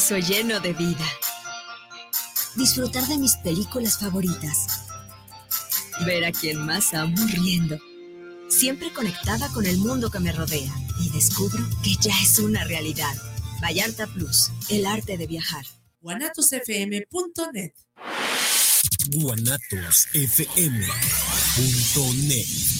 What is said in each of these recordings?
paraíso lleno de vida. Disfrutar de mis películas favoritas. Ver a quien más amo riendo. Siempre conectada con el mundo que me rodea. Y descubro que ya es una realidad. Vallarta Plus, el arte de viajar. guanatosfm.net guanatosfm.net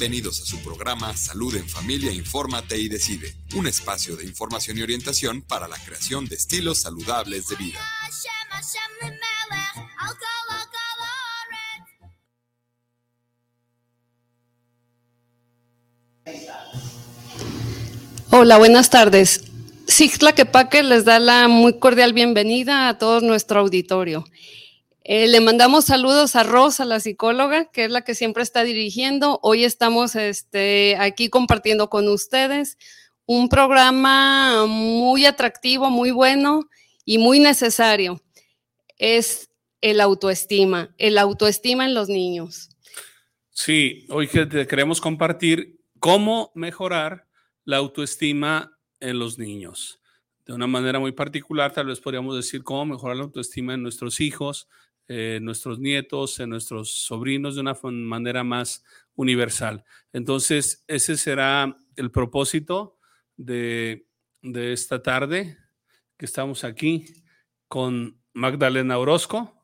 Bienvenidos a su programa Salud en Familia, Infórmate y Decide, un espacio de información y orientación para la creación de estilos saludables de vida. Hola, buenas tardes. Sigla Quepaque les da la muy cordial bienvenida a todo nuestro auditorio. Eh, le mandamos saludos a Rosa, la psicóloga, que es la que siempre está dirigiendo. Hoy estamos este, aquí compartiendo con ustedes un programa muy atractivo, muy bueno y muy necesario. Es el autoestima, el autoestima en los niños. Sí, hoy queremos compartir cómo mejorar la autoestima en los niños. De una manera muy particular, tal vez podríamos decir cómo mejorar la autoestima en nuestros hijos, en nuestros nietos, en nuestros sobrinos de una manera más universal. Entonces, ese será el propósito de, de esta tarde que estamos aquí con Magdalena Orozco.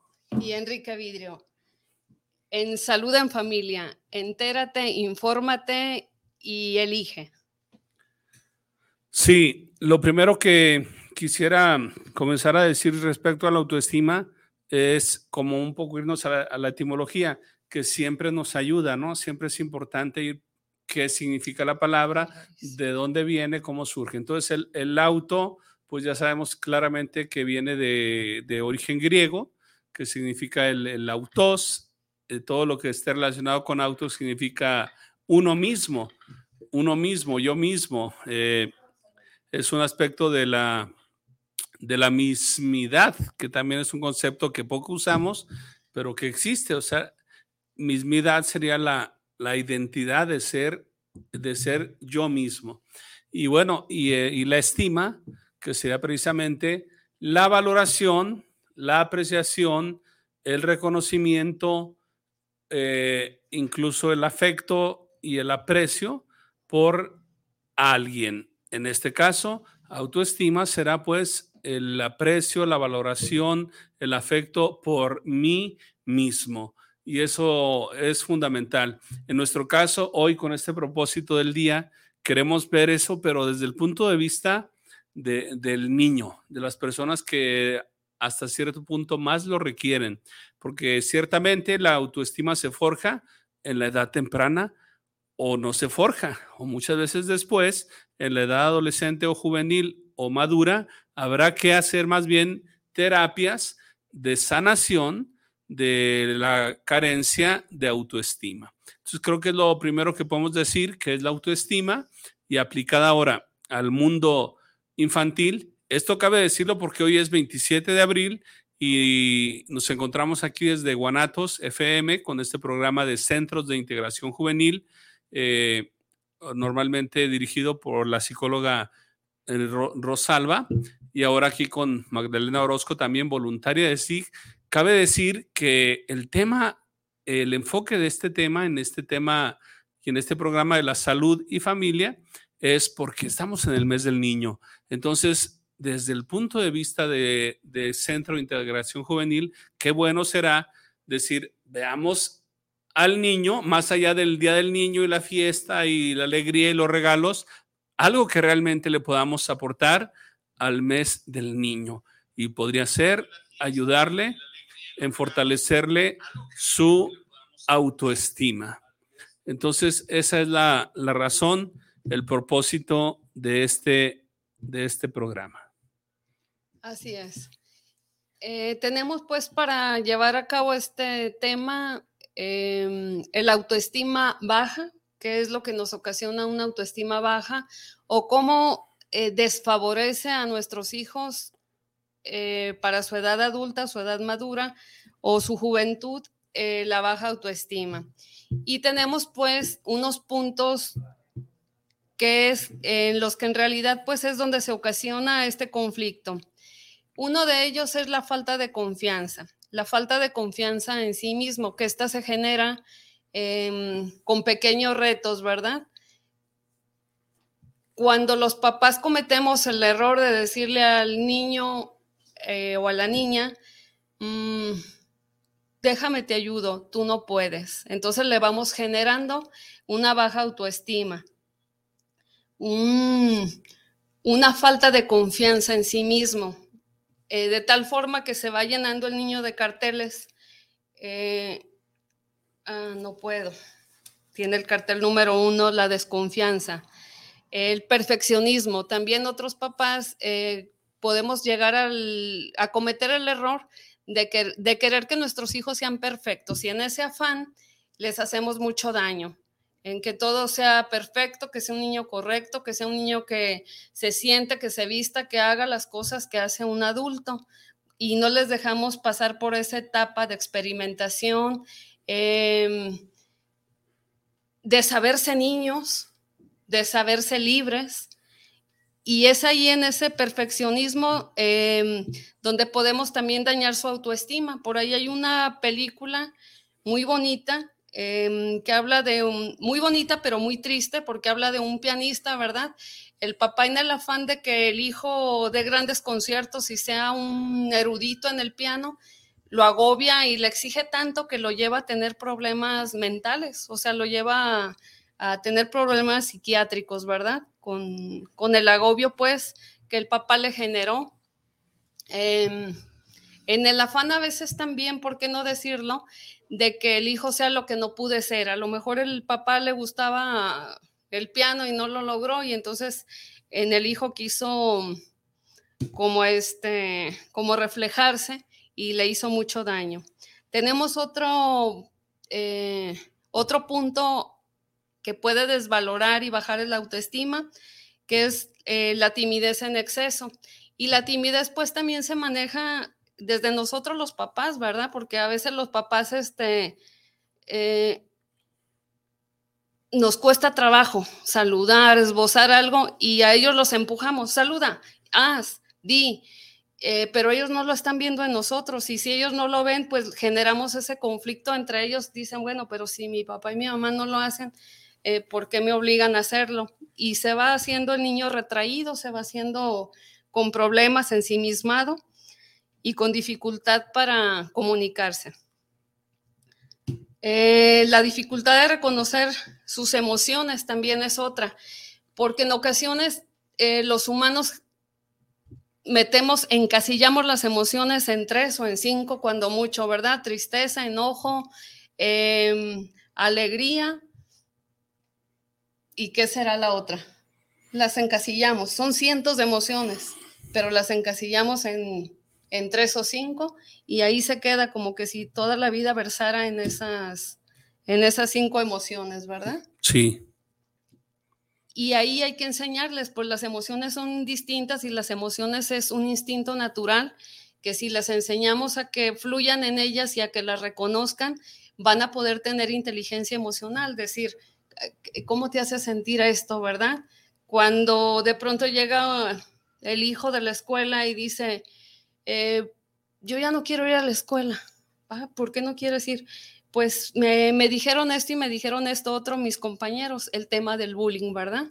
Y Enrique Vidrio. En Salud en Familia, entérate, infórmate y elige. Sí, lo primero que quisiera comenzar a decir respecto a la autoestima es como un poco irnos a la, etimología, que siempre nos ayuda, ¿no? Siempre es importante ir qué significa la palabra, de dónde viene, cómo surge. Entonces, el, auto, pues ya sabemos claramente que viene de, origen griego, que significa el, autos, eh, todo lo que esté relacionado con auto significa uno mismo, uno mismo, yo mismo. Eh, es un aspecto de la, de la mismidad, que también es un concepto que poco usamos, pero que existe. O sea, mismidad sería la, la identidad de ser, de ser yo mismo. Y bueno, y, eh, la estima, que sería precisamente la valoración, la apreciación, el reconocimiento, eh, incluso el afecto y el aprecio por alguien. En este caso, autoestima será pues el aprecio, la valoración, el afecto por mí mismo. Y eso es fundamental. En nuestro caso, hoy con este propósito del día, queremos ver eso, pero desde el punto de vista del niño, de las personas que hasta cierto punto más lo requieren, porque ciertamente la autoestima se forja en la edad temprana o no se forja, o muchas veces después, en la edad adolescente o juvenil o madura, habrá que hacer más bien terapias de sanación de la carencia de autoestima. Entonces creo que es lo primero que podemos decir, que es la autoestima y aplicada ahora al mundo infantil. Esto cabe decirlo porque hoy es 27 de abril y nos encontramos aquí desde Guanatos FM con este programa de Centros de Integración Juvenil, eh, normalmente dirigido por la psicóloga eh, Rosalba y ahora aquí con Magdalena Orozco, también voluntaria de SIG. Cabe decir que el tema, el enfoque de este tema, en este tema y en este programa de la salud y familia, es porque estamos en el mes del niño. Entonces, desde el punto de vista de Centro de Integración Juvenil, qué bueno será decir, veamos al niño, más allá del Día del Niño y la fiesta y la alegría y los regalos, algo que realmente le podamos aportar al mes del niño y podría ser ayudarle en fortalecerle su autoestima. Entonces, esa es la, razón, el propósito de este, de este programa. Así es. Eh, tenemos pues para llevar a cabo este tema em, el autoestima baja, que es lo que nos ocasiona una autoestima baja, o cómo eh, desfavorece a nuestros hijos eh, para su edad adulta, su edad madura o su juventud, eh, la baja autoestima. Y tenemos pues unos puntos que es en los que en realidad pues es donde se ocasiona este conflicto. Uno de ellos es la falta de confianza, la falta de confianza en sí mismo, que esta se genera em, con pequeños retos, ¿verdad? Cuando los papás cometemos el error de decirle al niño eh, o a la niña, mm, déjame te ayudo, tú no puedes. Entonces le vamos generando una baja autoestima, una falta de confianza en sí mismo. Eh, de tal forma que se va llenando el niño de carteles. Eh, ah, no puedo. Tiene el cartel número uno, la desconfianza. El perfeccionismo. También otros papás eh, podemos llegar a cometer el error de, de querer que nuestros hijos sean perfectos y en ese afán les hacemos mucho daño en que todo sea perfecto, que sea un niño correcto, que sea un niño que se siente, que se vista, que haga las cosas que hace un adulto. Y no les dejamos pasar por esa etapa de experimentación, em, de saberse niños, de saberse libres. Y es ahí en ese perfeccionismo em, donde podemos también dañar su autoestima. Por ahí hay una película muy bonita Em, que habla de un, muy bonita, pero muy triste, porque habla de un pianista, ¿verdad? El papá en el afán de que el hijo dé grandes conciertos y sea un erudito en el piano, lo agobia y le exige tanto que lo lleva a tener problemas mentales, o sea, lo lleva a, tener problemas psiquiátricos, ¿verdad? Con, con, el agobio, pues, que el papá le generó. Em, en el afán a veces también, ¿por qué no decirlo? de que el hijo sea lo que no pude ser. A lo mejor el papá le gustaba el piano y no lo logró y entonces en el hijo quiso como este, como reflejarse y le hizo mucho daño. Tenemos otro, eh, otro punto que puede desvalorar y bajar el autoestima, que es eh, la timidez en exceso. Y la timidez pues también se maneja desde nosotros los papás, ¿verdad? Porque a veces los papás, este, eh, nos cuesta trabajo saludar, esbozar algo y a ellos los empujamos, saluda, haz, di, eh, pero ellos no lo están viendo en nosotros y si ellos no lo ven, pues generamos ese conflicto entre ellos, dicen, bueno, pero si mi papá y mi mamá no lo hacen, eh, ¿por qué me obligan a hacerlo? Y se va haciendo el niño retraído, se va haciendo con problemas, ensimismado y con dificultad para comunicarse. Eh, la dificultad de reconocer sus emociones también es otra, porque en ocasiones los humanos metemos, encasillamos las emociones en tres o en cinco, cuando mucho, ¿verdad? Tristeza, enojo, em, alegría. ¿Y qué será la otra? Las encasillamos, son cientos de emociones, pero las encasillamos en en tres o cinco, y ahí se queda como que si toda la vida versara en esas, en esas cinco emociones, ¿verdad? Sí. Y ahí hay que enseñarles, pues las emociones son distintas y las emociones es un instinto natural que si las enseñamos a que fluyan en ellas y a que las reconozcan, van a poder tener inteligencia emocional, decir, ¿cómo te hace sentir esto, verdad? Cuando de pronto llega el hijo de la escuela y dice, eh, yo ya no quiero ir a la escuela. Ah, ¿Por qué no quieres ir? Pues me, dijeron esto y me dijeron esto otro mis compañeros, el tema del bullying, ¿verdad?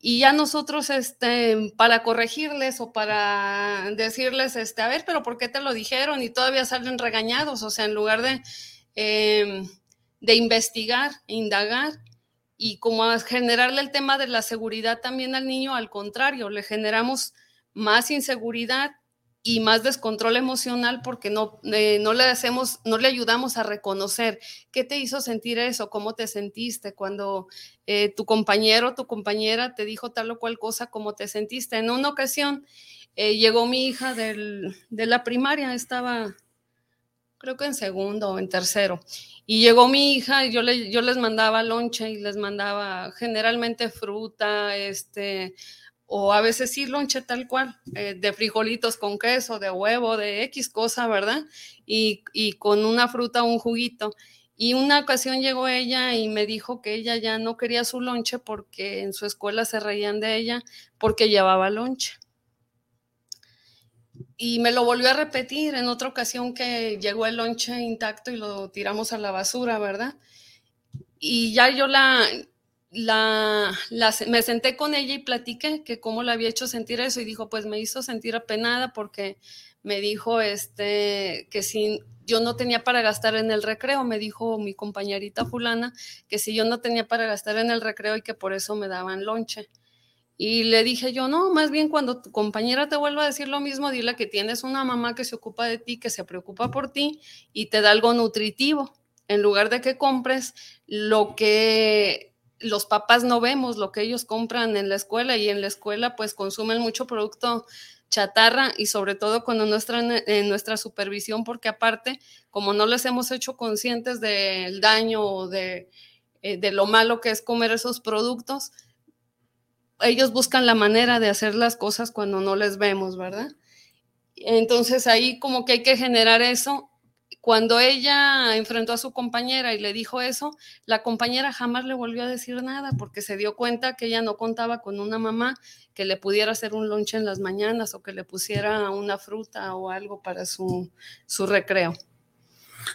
Y ya nosotros, este, para corregirles o para decirles, este, a ver, pero ¿por qué te lo dijeron? Y todavía salen regañados, o sea, en lugar de, em, de investigar, indagar y como generarle el tema de la seguridad también al niño, al contrario, le generamos más inseguridad y más descontrol emocional porque no, eh, no le hacemos, no le ayudamos a reconocer qué te hizo sentir eso, cómo te sentiste cuando eh, tu compañero, tu compañera te dijo tal o cual cosa, cómo te sentiste. En una ocasión eh, llegó mi hija de la primaria, estaba creo que en segundo o en tercero. Y llegó mi hija y yo, le, yo les mandaba lonche y les mandaba generalmente fruta, este, o a veces sí lonche tal cual, eh, de frijolitos con queso, de huevo, de X cosa, ¿verdad? Y, y con una fruta, un juguito. Y una ocasión llegó ella y me dijo que ella ya no quería su lonche porque en su escuela se reían de ella porque llevaba lonche. Y me lo volvió a repetir en otra ocasión que llegó el lonche intacto y lo tiramos a la basura, ¿verdad? Y ya yo la, la, me senté con ella y platiqué que cómo le había hecho sentir eso y dijo, pues me hizo sentir apenada porque me dijo este que sin yo no tenía para gastar en el recreo, me dijo mi compañerita fulana que si yo no tenía para gastar en el recreo y que por eso me daban lonche. Y le dije yo, no, más bien cuando tu compañera te vuelva a decir lo mismo, dile que tienes una mamá que se ocupa de ti, que se preocupa por ti y te da algo nutritivo, en lugar de que compres lo que los papás no vemos, lo que ellos compran en la escuela y en la escuela pues consumen mucho producto chatarra y sobre todo cuando nuestra, en nuestra supervisión, porque aparte, como no les hemos hecho conscientes del daño o de, eh, de lo malo que es comer esos productos, ellos buscan la manera de hacer las cosas cuando no les vemos, ¿verdad? Entonces ahí como que hay que generar eso. Cuando ella enfrentó a su compañera y le dijo eso, la compañera jamás le volvió a decir nada porque se dio cuenta que ella no contaba con una mamá que le pudiera hacer un lunch en las mañanas o que le pusiera una fruta o algo para su, su recreo.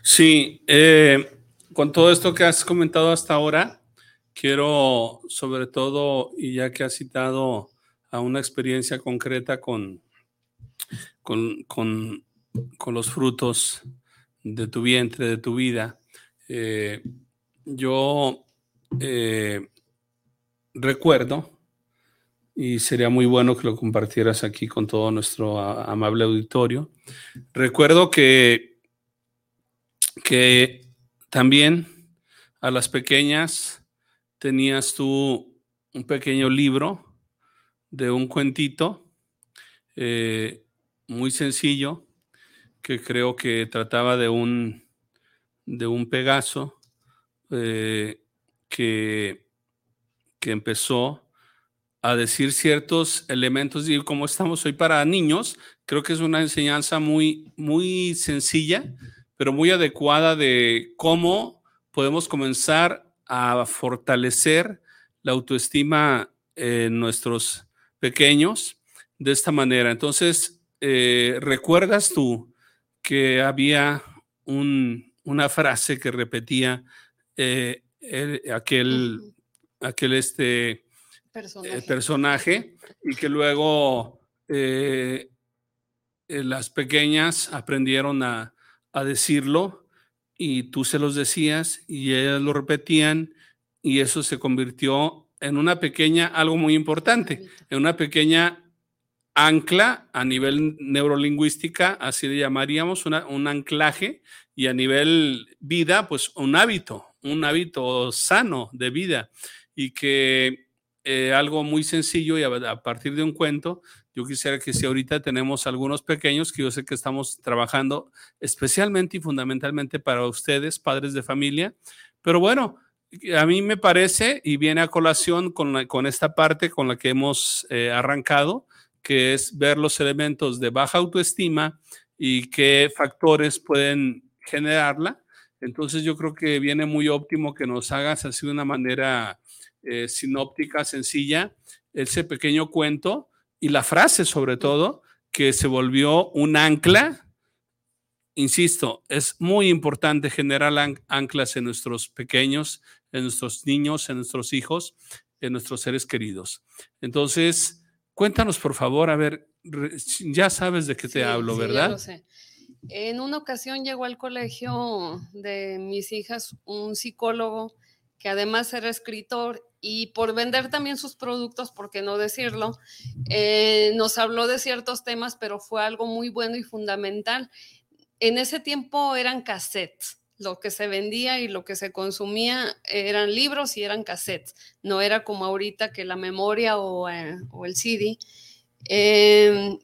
Sí, eh, con todo esto que has comentado hasta ahora, quiero sobre todo, y ya que has citado a una experiencia concreta con, con, con, con los frutos de tu vientre, de tu vida, eh, yo eh, recuerdo y sería muy bueno que lo compartieras aquí con todo nuestro amable auditorio. Recuerdo que, que también a las pequeñas tenías tú un pequeño libro de un cuentito eh, muy sencillo que creo que trataba de un, de un Pegaso eh, que, que empezó a decir ciertos elementos y como estamos hoy para niños, creo que es una enseñanza muy, muy sencilla, pero muy adecuada de cómo podemos comenzar a fortalecer la autoestima en nuestros pequeños de esta manera. Entonces, eh, ¿recuerdas tú que había una frase que repetía eh, aquel, aquel este, personaje. personaje y que luego eh, las pequeñas aprendieron a, a decirlo y tú se los decías y ellas lo repetían y eso se convirtió en una pequeña, algo muy importante, en una pequeña ancla a nivel neurolingüística, así le llamaríamos, un anclaje, y a nivel vida, pues un hábito, un hábito sano de vida, y que eh, algo muy sencillo y a, partir de un cuento yo quisiera que si ahorita tenemos algunos pequeños, que yo sé que estamos trabajando especialmente y fundamentalmente para ustedes, padres de familia, pero bueno, a mí me parece y viene a colación con, con esta parte con la que hemos eh, arrancado, que es ver los elementos de baja autoestima y qué factores pueden generarla. Entonces yo creo que viene muy óptimo que nos hagas así de una manera eh, sinóptica, sencilla, ese pequeño cuento y la frase sobre todo, que se volvió un ancla. Insisto, es muy importante generar anclas en nuestros pequeños, en nuestros niños, en nuestros hijos, en nuestros seres queridos. Entonces, cuéntanos por favor, a ver, ya sabes de qué te hablo, ¿verdad? En una ocasión llegó al colegio de mis hijas un psicólogo que además era escritor y por vender también sus productos, por qué no decirlo, eh, nos habló de ciertos temas, pero fue algo muy bueno y fundamental. En ese tiempo eran cassettes, lo que se vendía y lo que se consumía eran libros y eran cassettes, no era como ahorita que la memoria o, eh, el CD. Em,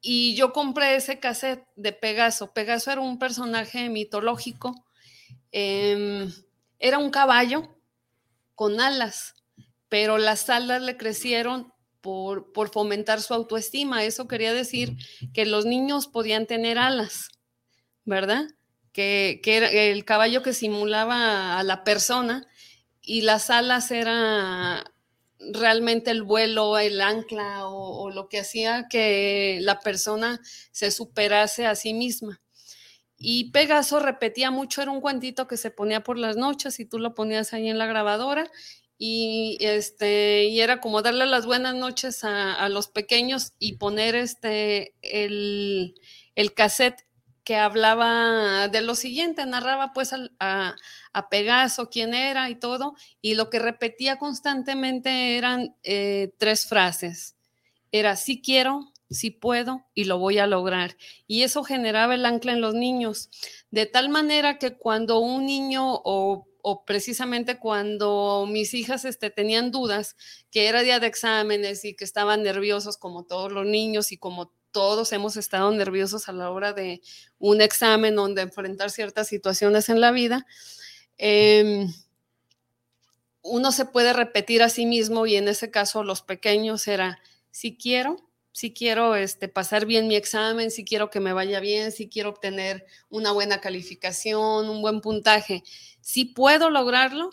y yo compré ese cassette de Pegaso. Pegaso era un personaje mitológico. Em, era un caballo con alas, pero las alas le crecieron por, por, fomentar su autoestima. Eso quería decir que los niños podían tener alas, ¿verdad? Que, era el caballo que simulaba a la persona y las alas era realmente el vuelo, el ancla o, lo que hacía que la persona se superase a sí misma. Y Pegaso repetía mucho, era un cuentito que se ponía por las noches y tú lo ponías ahí en la grabadora y, este, y era como darle las buenas noches a, los pequeños y poner este, el, el cassette que hablaba de lo siguiente, narraba pues a, a, Pegaso quién era y todo, y lo que repetía constantemente eran eh, tres frases. Era sí quiero, sí puedo y lo voy a lograr. Y eso generaba el ancla en los niños, de tal manera que cuando un niño o, o precisamente cuando mis hijas este, tenían dudas, que era día de exámenes y que estaban nerviosos como todos los niños y como todos hemos estado nerviosos a la hora de un examen o de enfrentar ciertas situaciones en la vida. Em, uno se puede repetir a sí mismo y en ese caso los pequeños era, si quiero, si quiero este, pasar bien mi examen, si quiero que me vaya bien, si quiero obtener una buena calificación, un buen puntaje, si puedo lograrlo,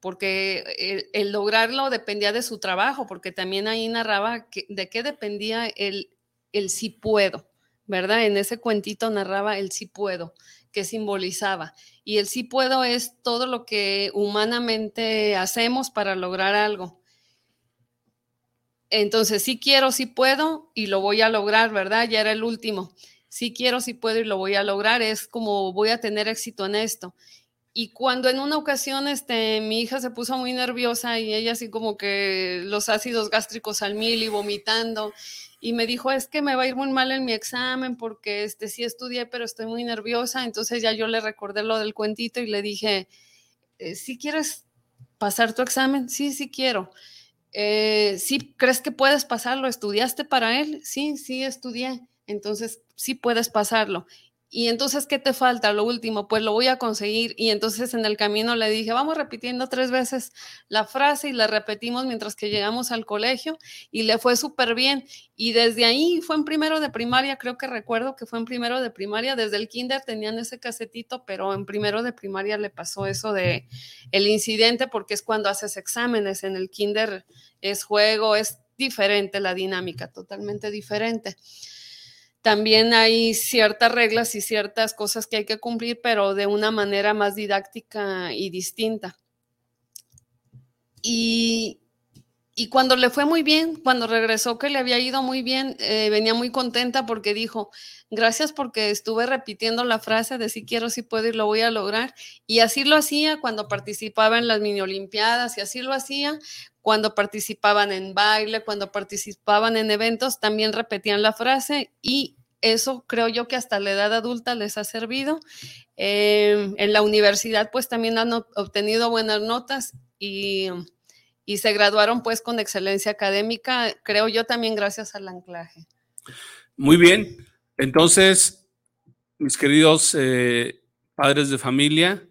porque el, lograrlo dependía de su trabajo, porque también ahí narraba de qué dependía el el sí puedo, ¿verdad? En ese cuentito narraba el sí puedo, que simbolizaba. Y el sí puedo es todo lo que humanamente hacemos para lograr algo. Entonces, sí quiero, sí puedo y lo voy a lograr, ¿verdad? Ya era el último. Sí quiero, sí puedo y lo voy a lograr. Es como voy a tener éxito en esto. Y cuando en una ocasión este, mi hija se puso muy nerviosa y ella así como que los ácidos gástricos al mil y vomitando y me dijo, es que me va a ir muy mal en mi examen porque este, sí estudié, pero estoy muy nerviosa. Entonces ya yo le recordé lo del cuentito y le dije, eh, ¿sí quieres pasar tu examen? Sí, sí quiero. Eh, ¿Sí crees que puedes pasarlo? ¿Estudiaste para él? Sí, sí, estudié. Entonces, sí puedes pasarlo. Y entonces, ¿qué te falta? Lo último, pues lo voy a conseguir. Y entonces en el camino le dije, vamos repitiendo tres veces la frase y la repetimos mientras que llegamos al colegio y le fue súper bien. Y desde ahí fue en primero de primaria, creo que recuerdo que fue en primero de primaria, desde el kinder tenían ese casetito, pero en primero de primaria le pasó eso de el incidente porque es cuando haces exámenes, en el kinder es juego, es diferente la dinámica, totalmente diferente también hay ciertas reglas y ciertas cosas que hay que cumplir, pero de una manera más didáctica y distinta. Y, cuando le fue muy bien, cuando regresó que le había ido muy bien, eh, venía muy contenta porque dijo, gracias porque estuve repitiendo la frase de si quiero, si puedo y lo voy a lograr. Y así lo hacía cuando participaba en las mini olimpiadas y así lo hacía cuando participaban en baile, cuando participaban en eventos, también repetían la frase y eso creo yo que hasta la edad adulta les ha servido. Em, en la universidad pues también han obtenido buenas notas y, y, se graduaron pues con excelencia académica, creo yo también gracias al anclaje. Muy bien, entonces, mis queridos eh, padres de familia,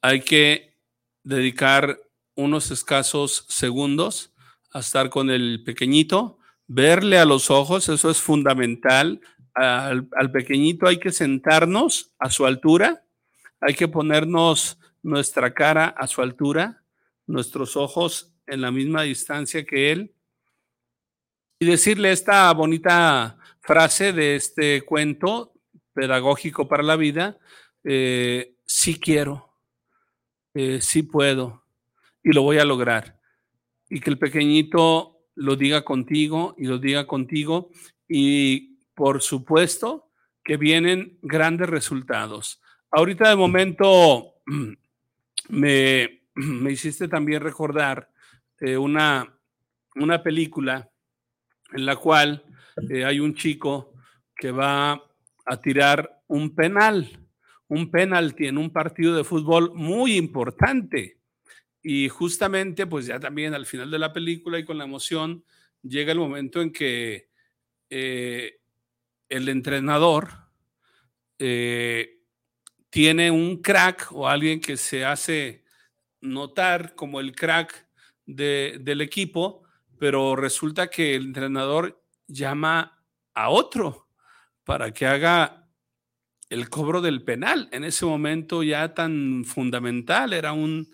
hay que dedicar unos escasos segundos a estar con el pequeñito, verle a los ojos, eso es fundamental. Al, pequeñito hay que sentarnos a su altura, hay que ponernos nuestra cara a su altura, nuestros ojos en la misma distancia que él y decirle esta bonita frase de este cuento pedagógico para la vida, eh, sí quiero, eh, sí puedo, y lo voy a lograr. Y que el pequeñito lo diga contigo y lo diga contigo. Y por supuesto que vienen grandes resultados. Ahorita de momento me, me hiciste también recordar eh, una, una película en la cual eh, hay un chico que va a tirar un penal, un penalti en un partido de fútbol muy importante. Y justamente, pues ya también al final de la película y con la emoción, llega el momento en que eh, el entrenador tiene un crack o alguien que se hace notar como el crack del equipo, pero resulta que el entrenador llama a otro para que haga el cobro del penal. En ese momento ya tan fundamental, era un,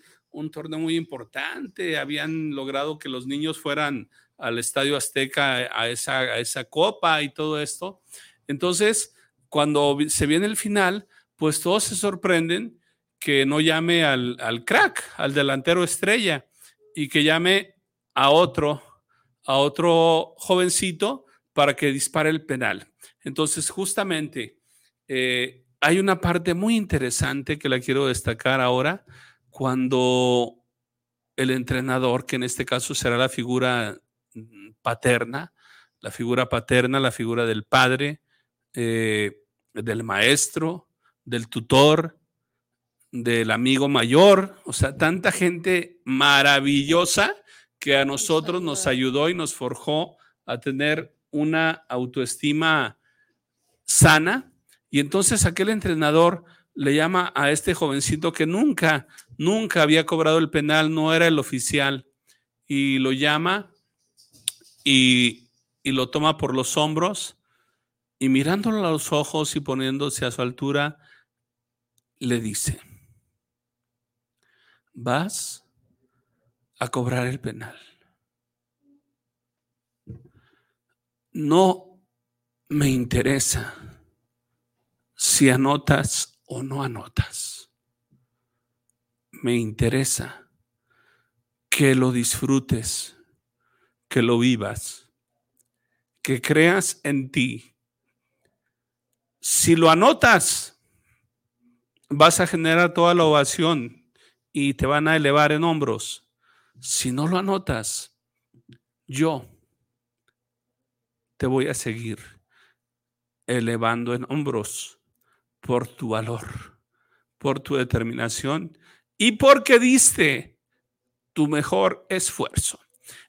torneo muy importante, habían logrado que los niños fueran al Estadio Azteca a esa, a esa copa y todo esto. Entonces, cuando se viene el final, pues todos se sorprenden que no llame al, al crack, al delantero estrella, y que llame a otro, a otro jovencito para que dispare el penal. Entonces, justamente, eh, hay una parte muy interesante que la quiero destacar ahora, cuando el entrenador, que en este caso será la figura mm, paterna, la figura paterna, la figura del padre, eh, del maestro, del tutor, del amigo mayor, o sea, tanta gente maravillosa que a nosotros nos ayudó y nos forjó a tener una autoestima sana. Y entonces aquel entrenador le llama a este jovencito que nunca, nunca había cobrado el penal, no era el oficial, y lo llama y, y lo toma por los hombros y mirándolo a los ojos y poniéndose a su altura, le dice, vas a cobrar el penal. No me interesa si anotas o no anotas. Me interesa que lo disfrutes, que lo vivas, que creas en ti. Si lo anotas, vas a generar toda la ovación y te van a elevar en hombros. Si no lo anotas, yo te voy a seguir elevando en hombros por tu valor, por tu determinación y porque diste tu mejor esfuerzo.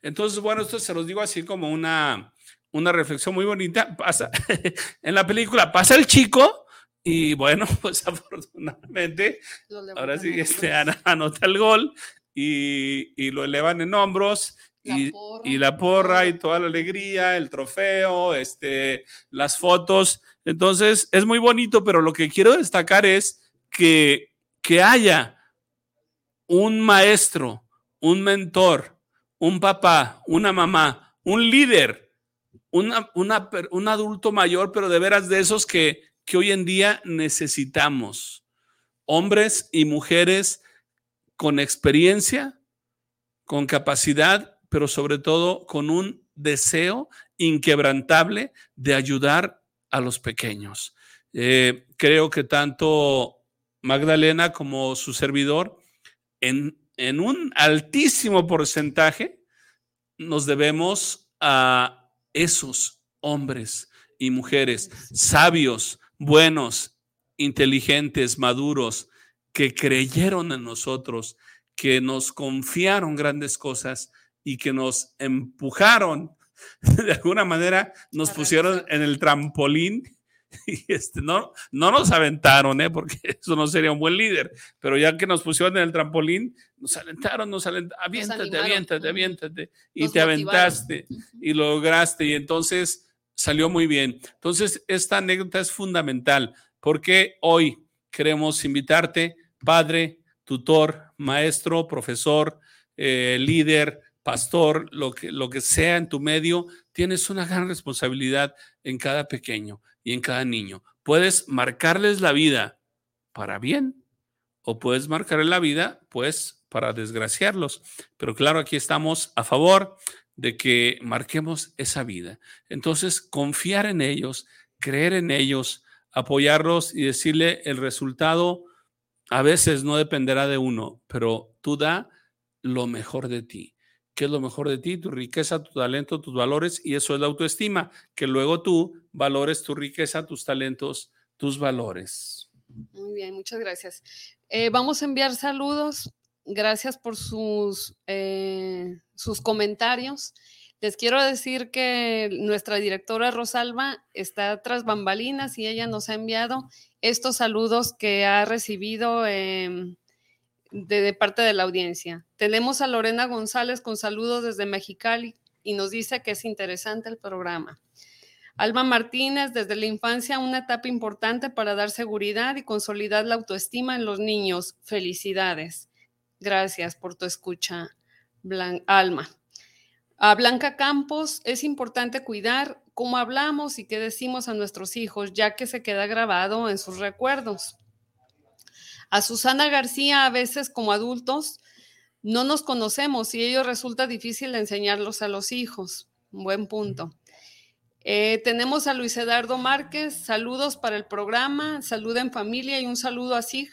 Entonces, bueno, esto se los digo así como una, una reflexión muy bonita. Pasa en la película, pasa el chico y bueno, pues afortunadamente, ahora sí, este, anota el gol y, lo elevan en hombros. y, y, la porra y toda la alegría, el trofeo, este, las fotos. Entonces, es muy bonito, pero lo que quiero destacar es que, que haya un maestro, un mentor, un papá, una mamá, un líder, una, una, un adulto mayor, pero de veras de esos que, que hoy en día necesitamos. Hombres y mujeres con experiencia, con capacidad, pero sobre todo con un deseo inquebrantable de ayudar a los pequeños. Eh, creo que tanto Magdalena como su servidor, en, en un altísimo porcentaje, nos debemos a esos hombres y mujeres sabios, buenos, inteligentes, maduros, que creyeron en nosotros, que nos confiaron grandes cosas y que nos empujaron, de alguna manera nos pusieron en el trampolín. Y este, no, no nos aventaron, ¿eh? porque eso no sería un buen líder, pero ya que nos pusieron en el trampolín, nos alentaron, nos alentaron, aviéntate, aviéntate, aviéntate, y te aventaste y lo lograste, y entonces salió muy bien. Entonces, esta anécdota es fundamental porque hoy queremos invitarte, padre, tutor, maestro, profesor, eh, líder, pastor, lo que, lo que sea en tu medio, tienes una gran responsabilidad en cada pequeño y en cada niño. Puedes marcarles la vida para bien o puedes marcarles la vida, pues, para desgraciarlos. Pero claro, aquí estamos a favor de que marquemos esa vida. Entonces, confiar en ellos, creer en ellos, apoyarlos y decirle el resultado a veces no dependerá de uno, pero tú da lo mejor de ti. ¿Qué es lo mejor de ti? Tu riqueza, tu talento, tus valores y eso es la autoestima, que luego tú valores tu riqueza, tus talentos, tus valores. Muy bien, muchas gracias. Eh, vamos a enviar saludos gracias por sus, eh, sus comentarios. Les quiero decir que nuestra directora Rosalba está tras bambalinas y ella nos ha enviado estos saludos que ha recibido em, de, parte de la audiencia. Tenemos a Lorena González con saludos desde Mexicali y nos dice que es interesante el programa. Alma Martínez, desde la infancia, una etapa importante para dar seguridad y consolidar la autoestima en los niños. Felicidades. Gracias por tu escucha, Alma. A Blanca Campos, es importante cuidar cómo hablamos y qué decimos a nuestros hijos, ya que se queda grabado en sus recuerdos. A Susana García, a veces como adultos, no nos conocemos y ello resulta difícil enseñarlos a los hijos. Buen punto. Eh, tenemos a Luis Eduardo Márquez, saludos para el programa, salud en familia y un saludo a SIG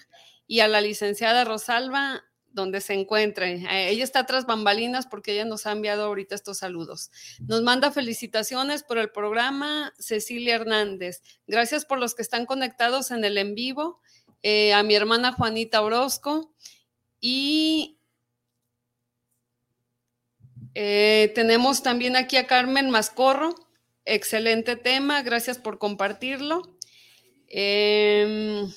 y a la licenciada Rosalba donde se encuentre. Eh, ella está tras bambalinas porque ella nos ha enviado ahorita estos saludos. Nos manda felicitaciones por el programa Cecilia Hernández. Gracias por los que están conectados en el en vivo. Eh, a mi hermana Juanita Orozco y eh, tenemos también aquí a Carmen Mascorro. Excelente tema, gracias por compartirlo. Em,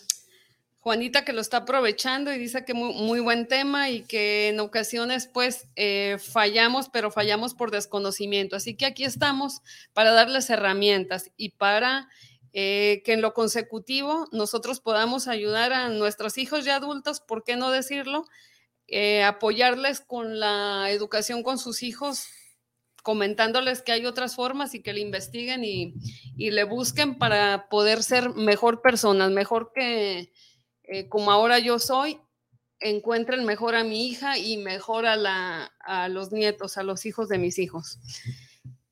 Juanita que lo está aprovechando y dice que muy, buen tema y que en ocasiones pues eh, fallamos, pero fallamos por desconocimiento. Así que aquí estamos para darles herramientas y para eh, que en lo consecutivo nosotros podamos ayudar a nuestros hijos y adultos, ¿por qué no decirlo? Eh, apoyarles con la educación con sus hijos, comentándoles que hay otras formas y que le investiguen y, y le busquen para poder ser mejor personas, mejor que eh, como ahora yo soy, encuentren mejor a mi hija y mejor a, los nietos, a los hijos de mis hijos.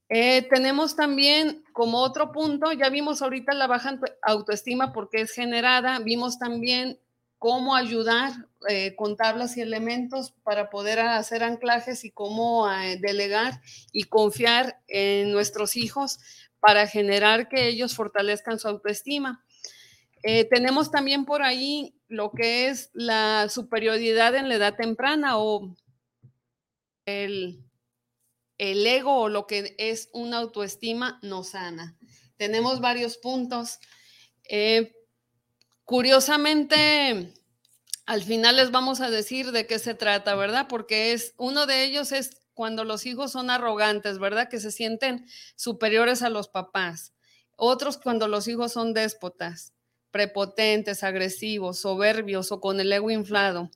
Eh, tenemos también como otro punto, ya vimos ahorita la baja autoestima porque es generada, vimos también cómo ayudar eh, con tablas y elementos para poder hacer anclajes y cómo delegar y confiar en nuestros hijos para generar que ellos fortalezcan su autoestima. Eh, tenemos también por ahí lo que es la superioridad en la edad temprana o el, ego o lo que es una autoestima no sana. Tenemos varios puntos. Eh, curiosamente, al final les vamos a decir de qué se trata, ¿verdad? Porque es uno de ellos es cuando los hijos son arrogantes, ¿verdad? Que se sienten superiores a los papás. Otros cuando los hijos son déspotas prepotentes, agresivos, soberbios o con el ego inflado,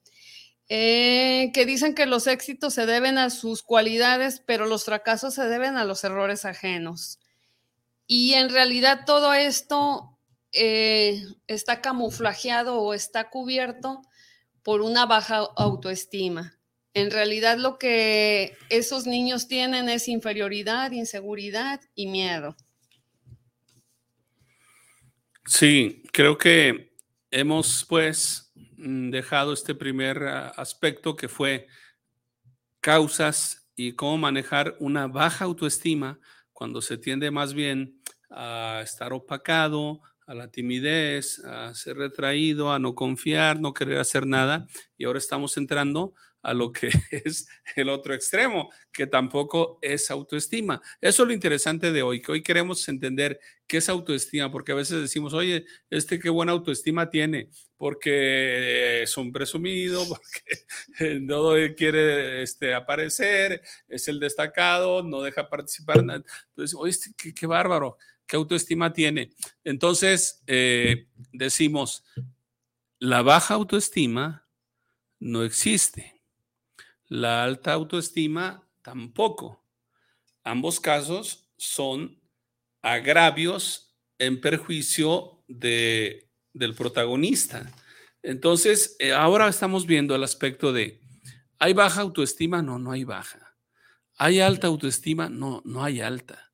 eh, que dicen que los éxitos se deben a sus cualidades, pero los fracasos se deben a los errores ajenos. Y en realidad todo esto eh, está camuflajeado o está cubierto por una baja autoestima. En realidad lo que esos niños tienen es inferioridad, inseguridad y miedo. Sí, creo que hemos pues mm, dejado este primer ah, aspecto que fue causas y cómo manejar una baja autoestima cuando se tiende más bien a estar opacado, a la timidez, a ser retraído, a no confiar, no querer hacer nada. Y ahora estamos entrando a lo que es el otro extremo, que tampoco es autoestima. Eso es lo interesante de hoy, que hoy queremos entender qué es autoestima, porque a veces decimos, oye, este qué buena autoestima tiene, porque es un presumido, porque no quiere este, aparecer, es el destacado, no deja participar. Entonces, oye, este, qué, bárbaro, qué autoestima tiene. Entonces, eh, decimos, la baja autoestima no existe la alta autoestima tampoco. Ambos casos son agravios en perjuicio de, del protagonista. Entonces, eh, ahora estamos viendo el aspecto de, ¿hay baja autoestima? No, no hay baja. ¿Hay alta autoestima? No, no hay alta.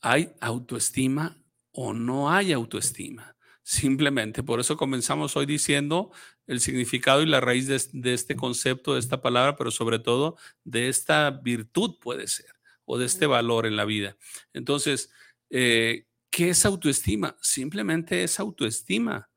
¿Hay autoestima o no hay autoestima? Simplemente, por eso comenzamos hoy diciendo el significado y la raíz de, este concepto, de esta palabra, pero sobre todo de esta virtud puede ser, o de este valor en la vida. Entonces, eh, ¿qué es autoestima? Simplemente es autoestima.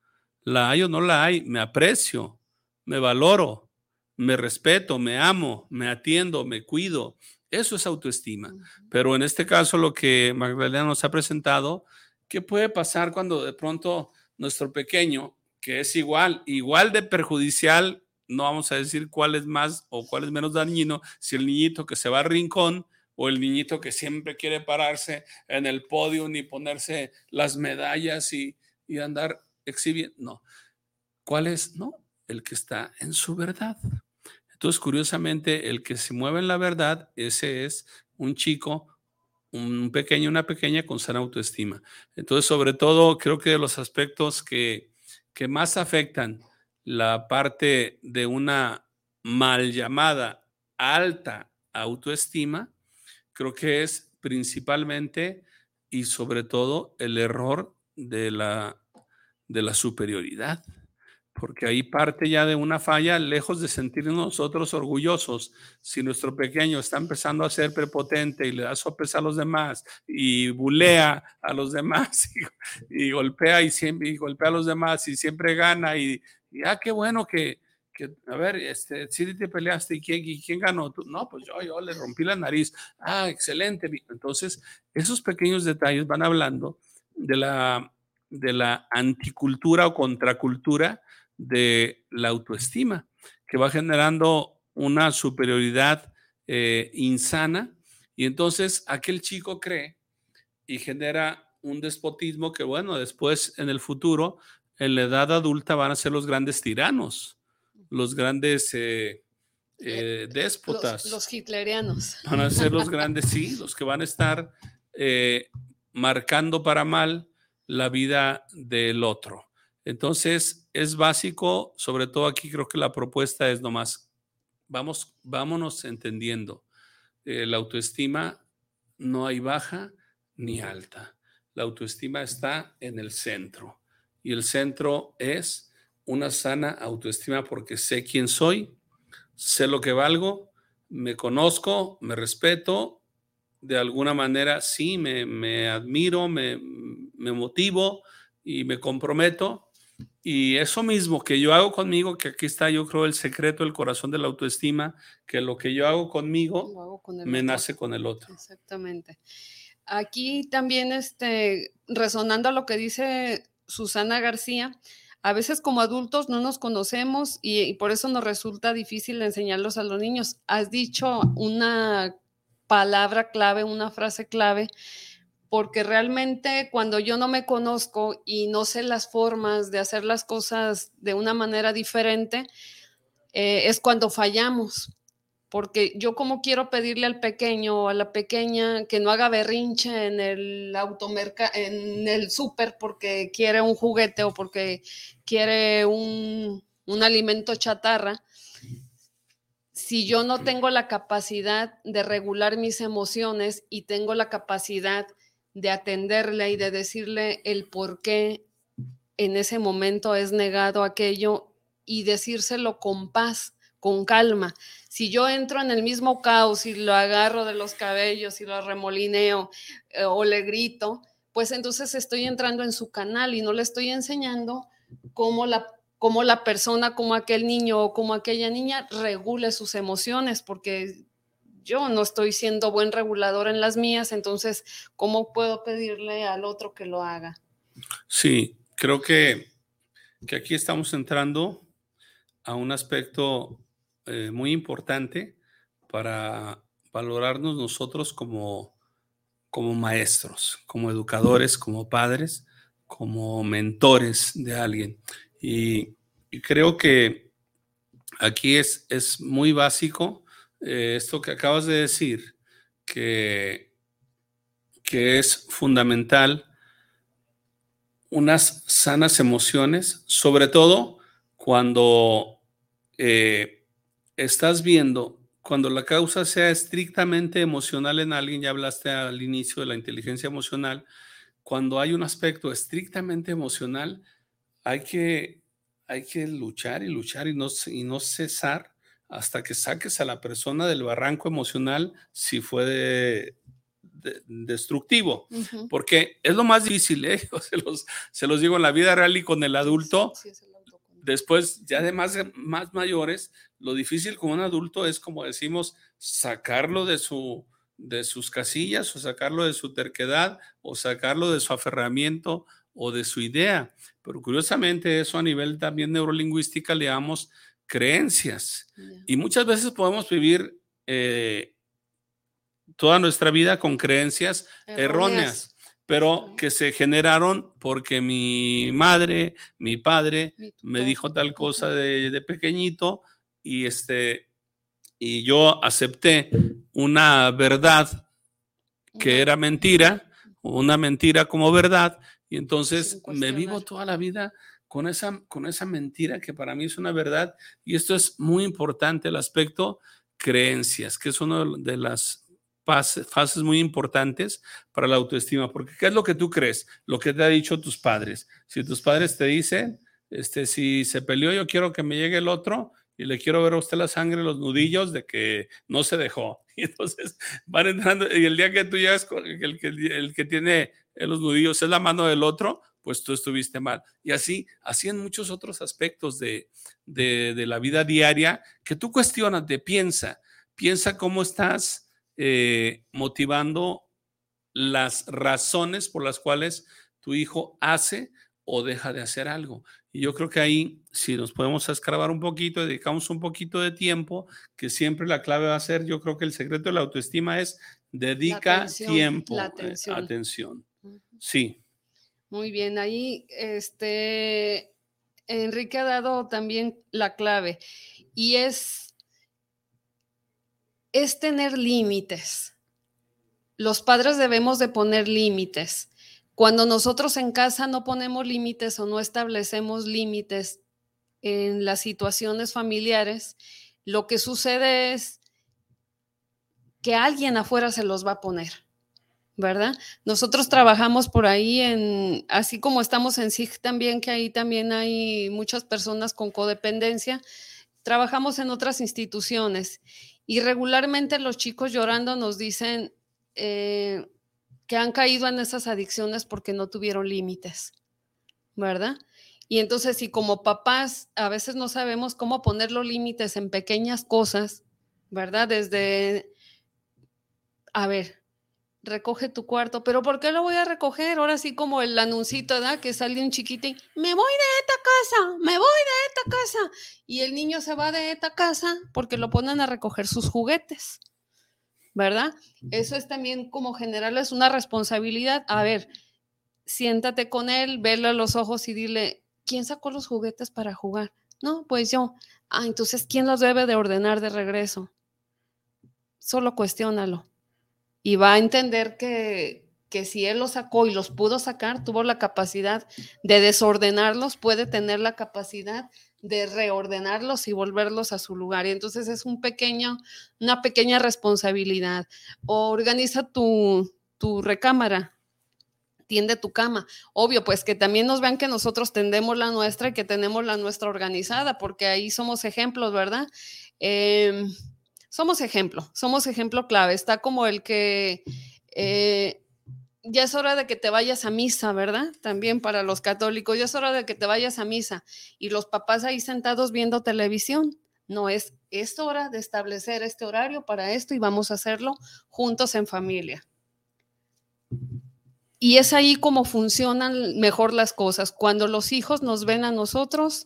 La hay o no la hay, me aprecio, me valoro, me respeto, me amo, me atiendo, me cuido. Eso es autoestima. Pero en este caso, lo que Magdalena nos ha presentado, ¿qué puede pasar cuando de pronto nuestro pequeño, que es igual, igual de perjudicial, no vamos a decir cuál es más o cuál es menos dañino, si el niñito que se va al rincón o el niñito que siempre quiere pararse en el podio y ponerse las medallas y, y andar exhibiendo. No. ¿Cuál es? No, el que está en su verdad. Entonces, curiosamente, el que se mueve en la verdad, ese es un chico, un pequeño, una pequeña con sana autoestima. Entonces, sobre todo, creo que los aspectos que, que más afectan la parte de una mal llamada alta autoestima, creo que es principalmente y sobre todo el error de la, de la superioridad porque ahí parte ya de una falla, lejos de sentirnos nosotros orgullosos. Si nuestro pequeño está empezando a ser prepotente y le da sopes a los demás y bulea a los demás y, golpea y, y golpea a los demás y siempre gana y, ah, qué bueno que, a ver, este, si te peleaste y quién, y quién ganó, ¿Tú? no, pues yo, yo le rompí la nariz, ah, excelente. Entonces, esos pequeños detalles van hablando de la, de la anticultura o contracultura de la autoestima, que va generando una superioridad eh, insana y entonces aquel chico cree y genera un despotismo que, bueno, después en el futuro, en la edad adulta, van a ser los grandes tiranos, los grandes eh, eh, déspotas. Los, hitlerianos. Van a ser los grandes, sí, los que van a estar marcando para mal la vida del otro. Entonces, es básico, sobre todo aquí creo que la propuesta es nomás, vamos, vámonos entendiendo. Eh, la autoestima no hay baja ni alta. La autoestima está en el centro. Y el centro es una sana autoestima porque sé quién soy, sé lo que valgo, me conozco, me respeto, de alguna manera sí, me, admiro, me, me motivo y me comprometo y eso mismo que yo hago conmigo, que aquí está yo creo el secreto, el corazón de la autoestima, que lo que yo hago conmigo me nace con el otro. Exactamente. Aquí también, este, resonando a lo que dice Susana García, a veces como adultos no nos conocemos y, y por eso nos resulta difícil enseñarlos a los niños. Has dicho una palabra clave, una frase clave porque realmente cuando yo no me conozco y no sé las formas de hacer las cosas de una manera diferente, eh, es cuando fallamos. Porque yo como quiero pedirle al pequeño o a la pequeña que no haga berrinche en el automercado, en el súper porque quiere un juguete o porque quiere un alimento chatarra, si yo no tengo la capacidad de regular mis emociones y tengo la capacidad de atenderle y de decirle el por qué en ese momento es negado aquello y decírselo con paz, con calma. Si yo entro en el mismo caos y lo agarro de los cabellos y lo remolineo eh, o le grito, pues entonces estoy entrando en su canal y no le estoy enseñando cómo la, cómo la persona, como aquel niño o como aquella niña regule sus emociones, porque yo no estoy siendo buen regulador en las mías, entonces, ¿cómo puedo pedirle al otro que lo haga? Sí, creo que, que aquí estamos entrando a un aspecto eh, muy importante para valorarnos nosotros como, como maestros, como educadores, como padres, como mentores de alguien. Y, y creo que aquí es, es muy básico eh, esto que acabas de decir, que, que es fundamental unas sanas emociones, sobre todo cuando eh, estás viendo, cuando la causa sea estrictamente emocional en alguien, ya hablaste al inicio de la inteligencia emocional, cuando hay un aspecto estrictamente emocional, hay que, hay que luchar y luchar y no, y no cesar hasta que saques a la persona del barranco emocional si fue destructivo, porque es lo más difícil, ¿eh? se, los, se, los, digo en la vida real y con el adulto. Después, ya de más, más mayores, Lo difícil con un adulto es, como decimos, sacarlo de su de sus casillas o sacarlo de su terquedad o sacarlo de su aferramiento o de su idea. Pero curiosamente eso a nivel también neurolingüística le damos creencias. Y muchas veces podemos vivir eh, toda nuestra vida con creencias erróneas. pero que se generaron porque mi madre, mi padre me dijo tal cosa de, pequeñito y este y yo acepté una verdad que era mentira, una mentira como verdad y entonces me vivo toda la vida con esa, con esa mentira que para mí es una verdad y esto es muy importante el aspecto creencias, que es una de las fases muy importantes para la autoestima, porque ¿qué es lo que tú crees? Lo que te ha dicho tus padres. Si tus padres te dicen, este, si se peleó, yo quiero que me llegue el otro y le quiero ver a usted la sangre, los nudillos de que no se dejó. Y entonces van entrando, y el día que tú llegas, el que, el que tiene los nudillos es la mano del otro, pues tú estuviste mal. Y así, así en muchos otros aspectos de, de, de la vida diaria que tú cuestionas, te piensa, piensa cómo estás eh, motivando las razones por las cuales tu hijo hace o deja de hacer algo. Y yo creo que ahí, si nos podemos escarbar un poquito, dedicamos un poquito de tiempo, que siempre la clave va a ser, yo creo que el secreto de la autoestima es dedica tiempo, eh, atención. Sí. Muy bien, ahí este Enrique ha dado también la clave y es es tener límites. Los padres debemos de poner límites. Cuando nosotros en casa no ponemos límites o no establecemos límites en las situaciones familiares, lo que sucede es que alguien afuera se los va a poner, ¿verdad? Nosotros trabajamos por ahí en, así como estamos en SIG también, que ahí también hay muchas personas con codependencia, trabajamos en otras instituciones y regularmente los chicos llorando nos dicen eh, que han caído en esas adicciones porque no tuvieron límites, ¿verdad? Y entonces, si como papás a veces no sabemos cómo poner los límites en pequeñas cosas, ¿verdad? Desde, a ver, recoge tu cuarto, pero ¿por qué lo voy a recoger? Ahora sí como el anuncito, ¿verdad? Que sale un chiquitín, me voy de esta casa, me voy de esta casa. Y el niño se va de esta casa porque lo ponen a recoger sus juguetes, ¿verdad? Eso es también como generarles una responsabilidad. A ver, siéntate con él, verle a los ojos y dile, ¿quién sacó los juguetes para jugar? No, pues yo. Ah, entonces, ¿quién los debe de ordenar de regreso? Solo cuestiónalo y va a entender que, que si él los sacó y los pudo sacar, tuvo la capacidad de desordenarlos, puede tener la capacidad de reordenarlos y volverlos a su lugar. Y entonces es un pequeño, una pequeña responsabilidad. organiza tu, tu recámara, tiende tu cama. Obvio, pues que también nos vean que nosotros tendemos la nuestra y que tenemos la nuestra organizada, porque ahí somos ejemplos, ¿verdad? Eh, somos ejemplo, somos ejemplo clave. Está como el que eh, ya es hora de que te vayas a misa, ¿verdad? También para los católicos, ya es hora de que te vayas a misa. Y los papás ahí sentados viendo televisión. No es, es hora de establecer este horario para esto y vamos a hacerlo juntos en familia. Y es ahí como funcionan mejor las cosas. Cuando los hijos nos ven a nosotros,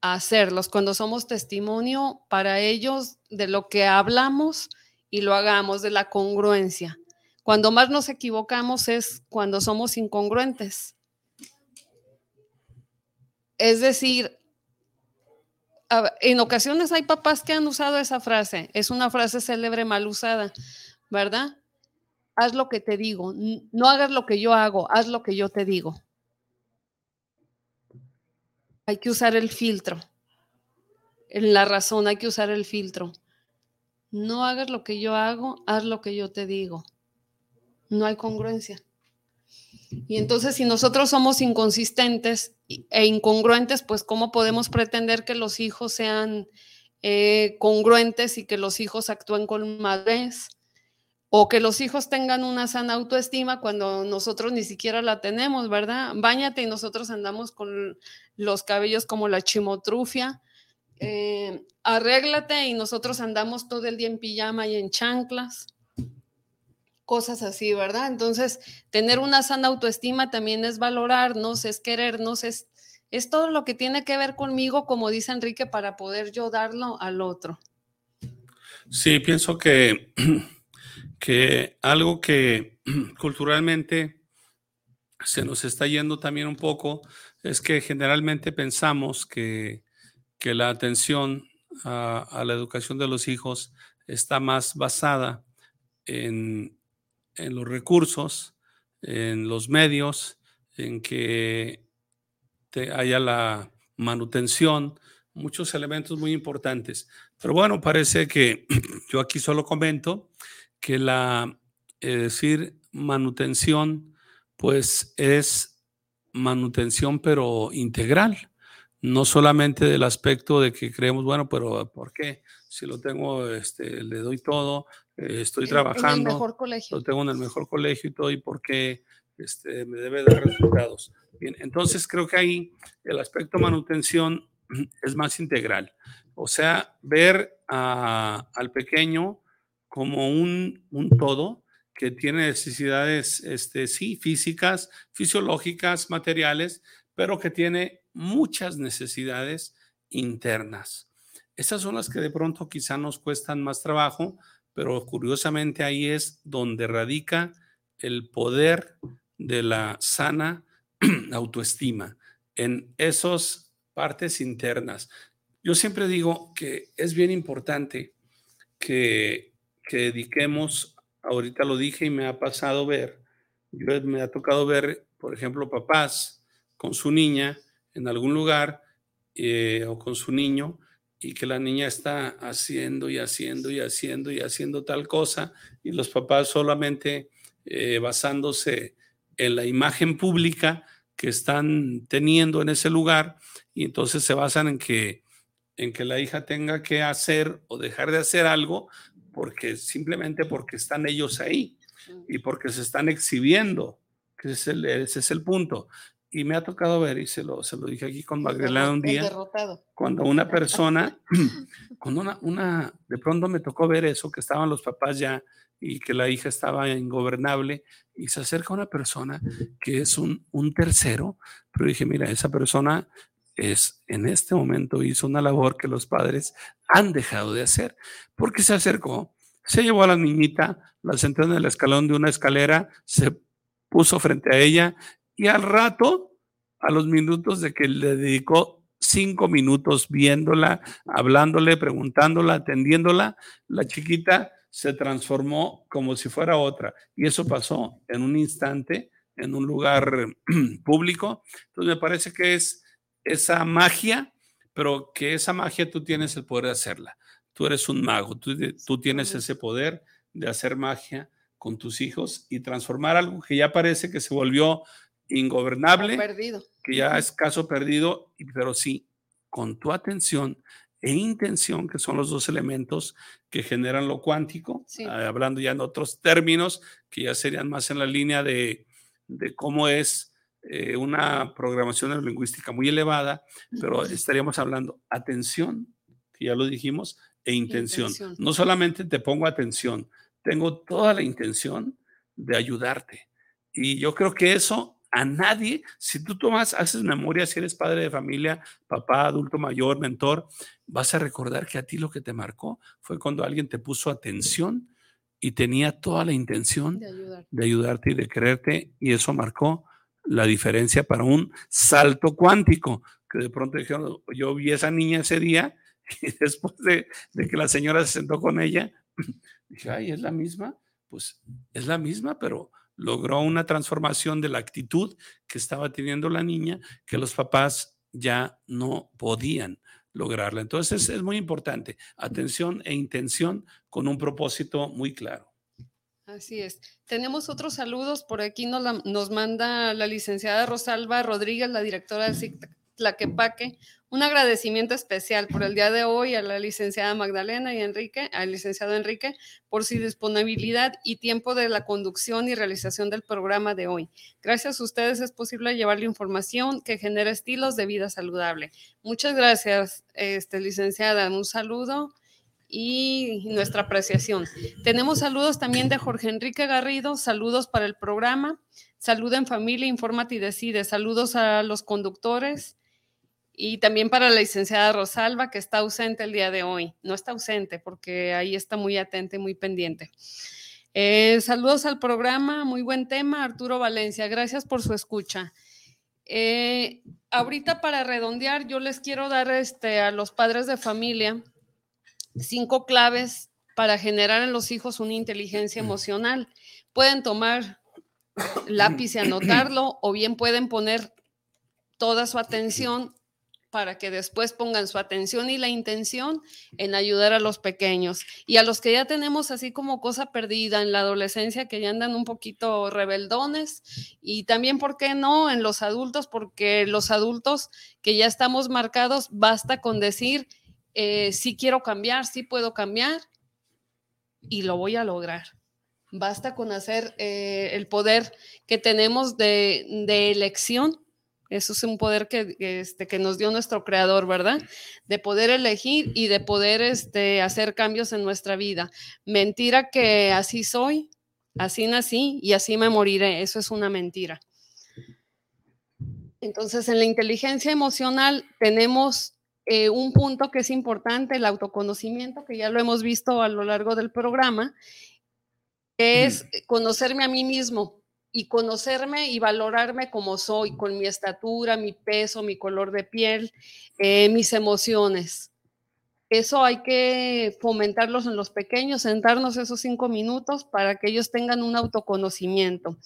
hacerlos, cuando somos testimonio para ellos de lo que hablamos y lo hagamos, de la congruencia. Cuando más nos equivocamos es cuando somos incongruentes. Es decir, en ocasiones hay papás que han usado esa frase, es una frase célebre mal usada, ¿verdad? Haz lo que te digo, no hagas lo que yo hago, haz lo que yo te digo hay que usar el filtro. En la razón hay que usar el filtro. No hagas lo que yo hago, haz lo que yo te digo. No hay congruencia. Y entonces si nosotros somos inconsistentes e incongruentes, pues ¿cómo podemos pretender que los hijos sean eh, congruentes y que los hijos actúen con madurez? o que los hijos tengan una sana autoestima cuando nosotros ni siquiera la tenemos, ¿verdad? Báñate y nosotros andamos con los cabellos como la chimotrufia, eh, arréglate y nosotros andamos todo el día en pijama y en chanclas. Cosas así, ¿verdad? Entonces, tener una sana autoestima también es valorarnos, es querernos, es, es todo lo que tiene que ver conmigo, como dice Enrique, para poder yo darlo al otro. Sí, pienso que, que algo que culturalmente se nos está yendo también un poco es que generalmente pensamos que, la atención a, la educación de los hijos está más basada en, los recursos, en los medios, en que haya la manutención, muchos elementos muy importantes. Pero bueno, parece que yo aquí solo comento que la, es decir, manutención, pues es manutención, pero integral, no solamente del aspecto de que creemos, bueno, pero ¿por qué? Si lo tengo, este, le doy todo, eh, estoy trabajando, en el mejor colegio. lo tengo en el mejor colegio y todo, ¿y por qué este, me debe dar resultados? Bien, entonces creo que ahí el aspecto manutención es más integral. O sea, ver al pequeño como un, un todo que tiene necesidades, este, sí, físicas, fisiológicas, materiales, pero que tiene muchas necesidades internas. Esas son las que de pronto quizá nos cuestan más trabajo, pero curiosamente ahí es donde radica el poder de la sana autoestima, en esas partes internas. Yo siempre digo que es bien importante que, que dediquemos ahorita lo dije y me ha pasado ver, yo me ha tocado ver, por ejemplo, papás con su niña en algún lugar eh, o con su niño y que la niña está haciendo y haciendo y haciendo y haciendo tal cosa y los papás solamente eh, basándose en la imagen pública que están teniendo en ese lugar y entonces se basan en que en que la hija tenga que hacer o dejar de hacer algo porque simplemente porque están ellos ahí y porque se están exhibiendo, que ese es el, punto. Y me ha tocado ver, y se lo, se lo dije aquí con Magrela un día, cuando una persona, cuando una, una, de pronto me tocó ver eso, que estaban los papás ya y que la hija estaba ingobernable, y se acerca una persona que es un, un tercero, pero dije, mira, esa persona es en este momento hizo una labor que los padres han dejado de hacer, porque se acercó, se llevó a la niñita, la sentó en el escalón de una escalera, se puso frente a ella y al rato, a los minutos de que le dedicó cinco minutos viéndola, hablándole, preguntándola, atendiéndola, la chiquita se transformó como si fuera otra. Y eso pasó en un instante, en un lugar público. Entonces me parece que es esa magia, pero que esa magia tú tienes el poder de hacerla. Tú eres un mago, tú, tienes ese poder de hacer magia con tus hijos y transformar algo que ya parece que se volvió ingobernable, que ya es caso perdido, pero sí, con tu atención e intención, que son los dos elementos que generan lo cuántico, ah, hablando ya en otros términos, que ya serían más en la línea de, de cómo es eh, una programación lingüística muy elevada, pero estaríamos hablando atención, que ya lo dijimos, e intención. No solamente te pongo atención, tengo toda la intención de ayudarte. Y yo creo que eso a nadie, si tú tomas, haces memoria, si eres padre de familia, papá, adulto mayor, mentor, vas a recordar que a ti lo que te marcó fue cuando alguien te puso atención y tenía toda la intención de ayudarte y de quererte, y eso marcó la diferencia para un salto cuántico, que de pronto dijeron, yo vi a esa niña ese día y después de, que la señora se sentó con ella, dije, ay, es la misma, pues es la misma, pero logró una transformación de la actitud que estaba teniendo la niña que los papás ya no podían lograrla. Entonces es muy importante, atención e intención con un propósito muy claro. Así es. Tenemos otros saludos. Por aquí nos, nos manda la licenciada Rosalba Rodríguez, la directora del Tlaquepaque, un agradecimiento especial por el día de hoy a la licenciada Magdalena y Enrique, al licenciado Enrique, por su disponibilidad y tiempo de la conducción y realización del programa de hoy. Gracias a ustedes es posible llevarle información que genera estilos de vida saludable. Muchas gracias, este, licenciada. Un saludo y nuestra apreciación. Tenemos saludos también de Jorge Enrique Garrido, saludos para el programa, salud en familia, infórmate y decide, saludos a los conductores y también para la licenciada Rosalba, que está ausente el día de hoy. No está ausente porque ahí está muy atenta y muy pendiente. Eh, saludos al programa, muy buen tema, Arturo Valencia. Gracias por su escucha. Eh, ahorita para redondear, yo les quiero dar este, a los padres de familia cinco claves para generar en los hijos una inteligencia emocional. Pueden tomar lápiz y anotarlo o bien pueden poner toda su atención para que después pongan su atención y la intención en ayudar a los pequeños y a los que ya tenemos así como cosa perdida en la adolescencia, que ya andan un poquito rebeldones y también, ¿por qué no?, en los adultos, porque los adultos que ya estamos marcados, basta con decir, eh, sí quiero cambiar, sí puedo cambiar y lo voy a lograr. Basta con hacer eh, el poder que tenemos de, de elección eso es un poder que, este, que nos dio nuestro creador, ¿verdad? De poder elegir y de poder este, hacer cambios en nuestra vida. Mentira que así soy, así nací y así me moriré. Eso es una mentira. Entonces, en la inteligencia emocional tenemos eh, un punto que es importante, el autoconocimiento, que ya lo hemos visto a lo largo del programa, que es conocerme a mí mismo, y conocerme y valorarme como soy, con mi estatura, mi peso, mi color de piel, eh, mis emociones. Eso hay que fomentarlos en los pequeños, sentarnos esos cinco minutos para que ellos tengan un autoconocimiento.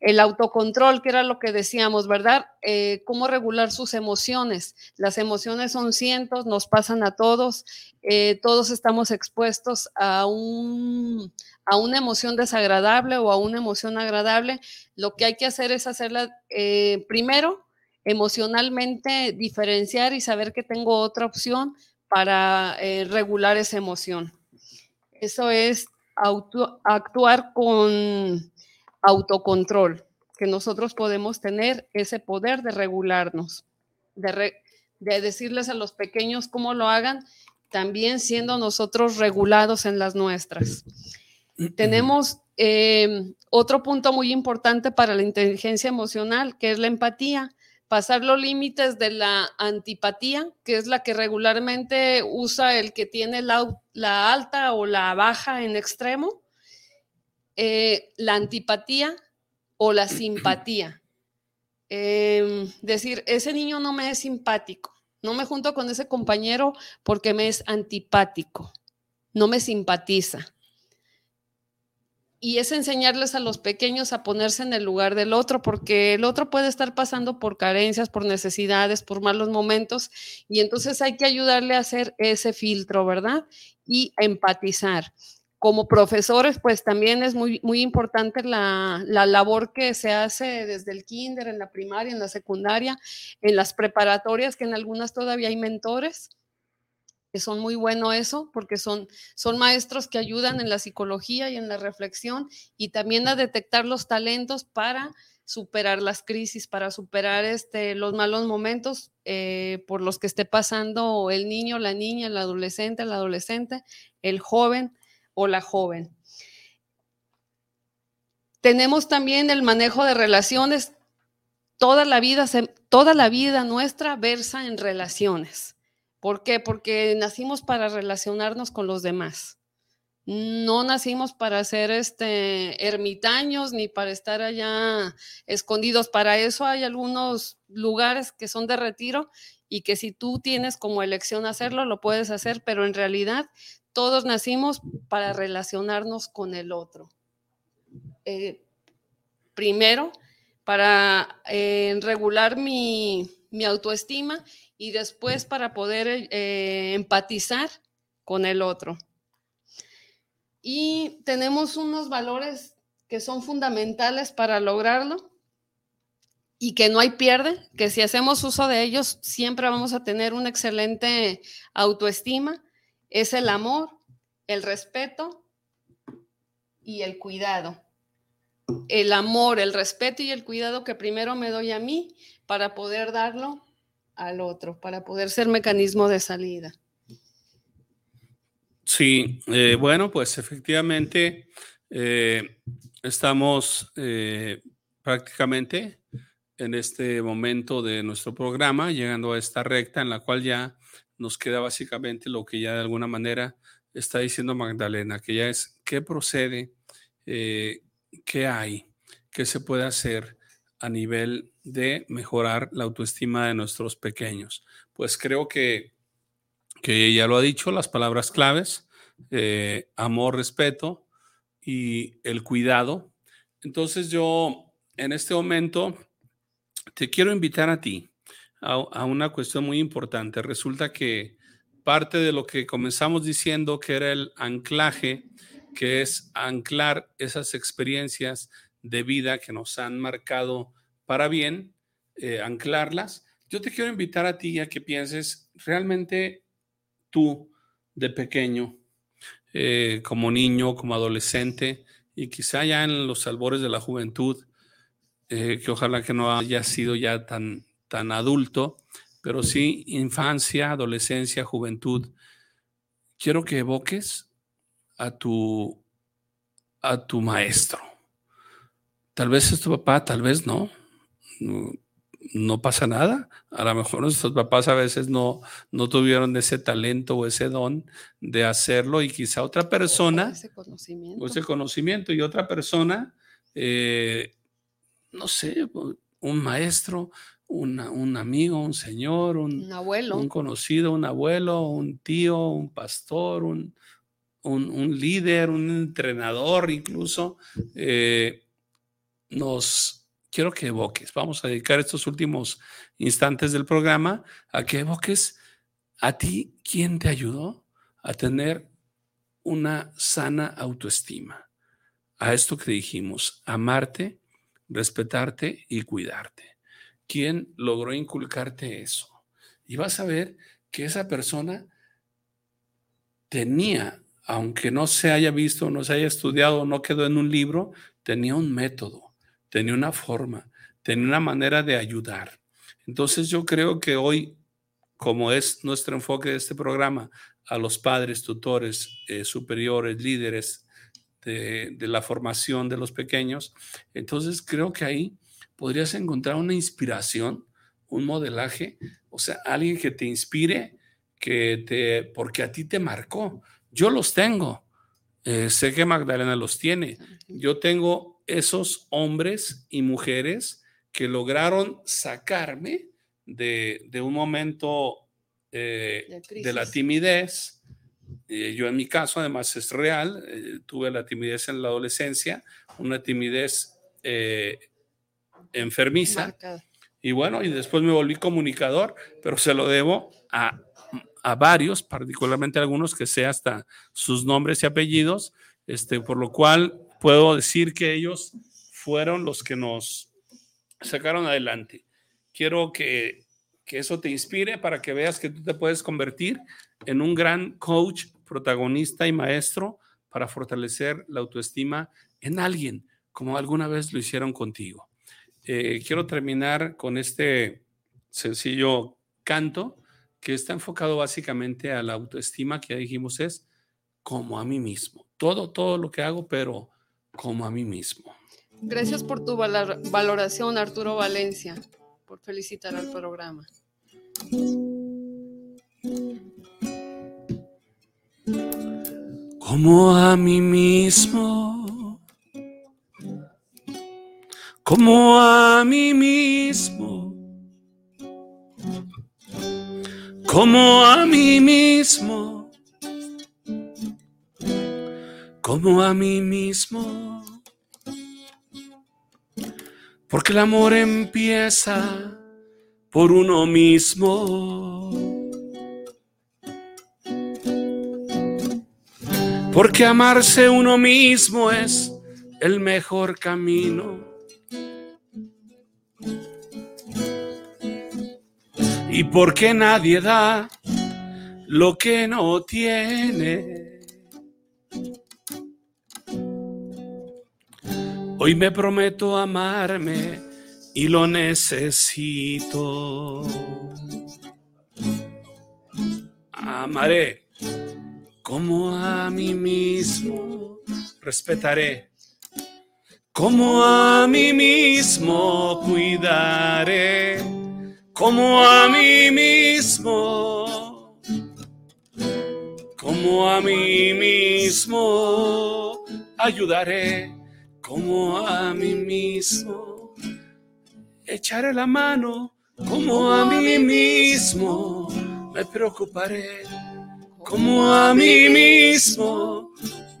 El autocontrol, que era lo que decíamos, ¿verdad? Eh, cómo regular sus emociones. Las emociones son cientos, nos pasan a todos, eh, todos estamos expuestos a un, a una emoción desagradable o a una emoción agradable, lo que hay que hacer es hacerla eh, primero emocionalmente diferenciar y saber que tengo otra opción para eh, regular esa emoción. Eso es actuar con autocontrol, que nosotros podemos tener ese poder de regularnos, de, de decirles a los pequeños cómo lo hagan, también siendo nosotros regulados en las nuestras. Tenemos eh, otro punto muy importante para la inteligencia emocional, que es la empatía. Pasar los límites de la antipatía, que es la que regularmente usa el que tiene la, alta o la baja en extremo, eh, la antipatía o la simpatía. Em, decir, ese niño no me es simpático, no me junto con ese compañero porque me es antipático, no me simpatiza y es enseñarles a los pequeños a ponerse en el lugar del otro, porque el otro puede estar pasando por carencias, por necesidades, por malos momentos, y entonces hay que ayudarle a hacer ese filtro, ¿verdad? Y empatizar. Como profesores, pues también es muy, muy importante la, la labor que se hace desde el kinder, en la primaria, en la secundaria, en las preparatorias, que en algunas todavía hay mentores que son muy bueno eso, porque son, son maestros que ayudan en la psicología y en la reflexión y también a detectar los talentos para superar las crisis, para superar este, los malos momentos eh, por los que esté pasando el niño, la niña, el adolescente, el adolescente, el joven o la joven. Tenemos también el manejo de relaciones. Toda la vida, toda la vida nuestra versa en relaciones. ¿Por qué? Porque nacimos para relacionarnos con los demás. No nacimos para ser este, ermitaños ni para estar allá escondidos. Para eso hay algunos lugares que son de retiro y que si tú tienes como elección hacerlo, lo puedes hacer, pero en realidad todos nacimos para relacionarnos con el otro. Eh, primero, para eh, regular mi, mi autoestima y después para poder eh, empatizar con el otro. Y tenemos unos valores que son fundamentales para lograrlo, y que no hay pierde, que si hacemos uso de ellos siempre vamos a tener una excelente autoestima, es el amor, el respeto y el cuidado. El amor, el respeto y el cuidado que primero me doy a mí para poder darlo al otro, para poder ser mecanismo de salida. Sí, eh, bueno, pues efectivamente eh, estamos eh, prácticamente en este momento de nuestro programa, llegando a esta recta en la cual ya nos queda básicamente lo que ya de alguna manera está diciendo Magdalena, que ya es qué procede, qué hay, qué se puede hacer a nivel de mejorar la autoestima de nuestros pequeños. Pues creo que, que ya lo ha dicho, las palabras claves, eh, amor, respeto y el cuidado. Entonces yo en este momento te quiero invitar a ti a, a una cuestión muy importante. Resulta que parte de lo que comenzamos diciendo que era el anclaje, que es anclar esas experiencias de vida que nos han marcado para bien, eh, anclarlas. Yo te quiero invitar a ti a que pienses realmente tú de pequeño, eh, como niño, como adolescente y quizá ya en los albores de la juventud, eh, que ojalá que no haya sido ya tan, tan adulto, pero sí infancia, adolescencia, juventud. Quiero que evoques a tu, a tu maestro. Tal vez es tu papá, tal vez no no, pasa nada. A lo mejor nuestros papás a veces no, no tuvieron ese talento o ese don de hacerlo y quizá otra persona, ese conocimiento, ese conocimiento y otra persona, eh, no sé, un maestro, un amigo, un señor, un, abuelo, un conocido, un abuelo, un tío, un pastor, un, un, líder, un entrenador incluso, eh, nos quiero que evoques, vamos a dedicar estos últimos instantes del programa a que evoques a ti quién te ayudó a tener una sana autoestima. A esto que dijimos, amarte, respetarte y cuidarte. ¿Quién logró inculcarte eso? Y vas a ver que esa persona tenía, aunque no se haya visto, no se haya estudiado, no quedó en un libro, tenía un método tenía una forma, tenía una manera de ayudar. Entonces yo creo que hoy, como es nuestro enfoque de este programa, a los padres, tutores, eh, superiores, líderes de, de la formación de los pequeños, entonces creo que ahí podrías encontrar una inspiración, un modelaje, o sea, alguien que te inspire, que te, porque a ti te marcó. Yo los tengo. Eh, sé que Magdalena los tiene. Yo tengo esos hombres y mujeres que lograron sacarme de, un momento eh, de la timidez. Eh, yo en mi caso, además, es real. Eh, tuve la timidez en la adolescencia, una timidez enfermiza. Y bueno, y después me volví comunicador, pero se lo debo a, a varios, particularmente algunos que sé hasta sus nombres y apellidos, este, por lo cual puedo decir que ellos fueron los que nos sacaron adelante. Quiero que, que eso te inspire para que veas que tú te puedes convertir en un gran coach, protagonista y maestro para fortalecer la autoestima en alguien, como alguna vez lo hicieron contigo. Eh, quiero terminar con este sencillo canto que está enfocado básicamente a la autoestima que ya dijimos es como a mí mismo. Todo, todo lo que hago, pero como a mí mismo. Gracias por tu valoración, Arturo Valencia, por felicitar al programa. Como a mí mismo, como a mí mismo, como a mí mismo como a mí mismo. Porque el amor empieza por uno mismo. Porque amarse uno mismo es el mejor camino. ¿Y por qué nadie da lo que no tiene? Hoy me prometo amarme y lo necesito. Amaré como a mí mismo, respetaré como a mí mismo, cuidaré como a mí mismo, como a mí mismo, ayudaré como a mí mismo, echaré la mano como a mí mismo, me preocuparé como a mí mismo,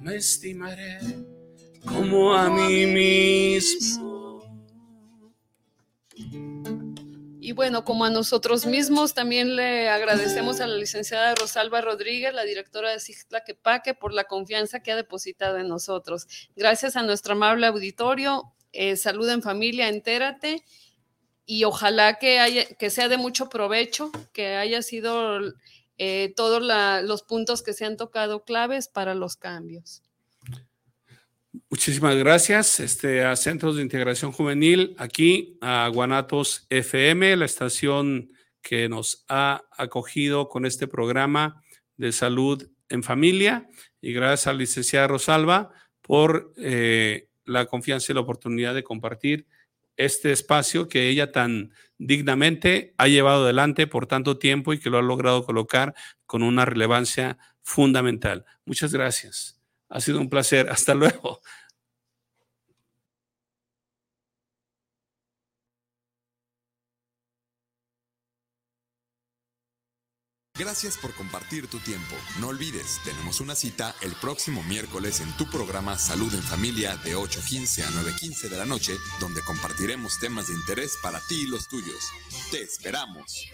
me estimaré como a mí mismo. Y bueno, como a nosotros mismos, también le agradecemos a la licenciada Rosalba Rodríguez, la directora de Cicla Quepaque, por la confianza que ha depositado en nosotros. Gracias a nuestro amable auditorio. Eh, salud en familia, entérate. Y ojalá que, haya, que sea de mucho provecho, que haya sido eh, todos los puntos que se han tocado claves para los cambios. Muchísimas gracias este, a Centros de Integración Juvenil, aquí a Guanatos FM, la estación que nos ha acogido con este programa de salud en familia. Y gracias a la licenciada Rosalba por eh, la confianza y la oportunidad de compartir este espacio que ella tan dignamente ha llevado adelante por tanto tiempo y que lo ha logrado colocar con una relevancia fundamental. Muchas gracias. Ha sido un placer. Hasta luego. Gracias por compartir tu tiempo. No olvides, tenemos una cita el próximo miércoles en tu programa Salud en Familia de 8.15 a 9.15 de la noche, donde compartiremos temas de interés para ti y los tuyos. Te esperamos.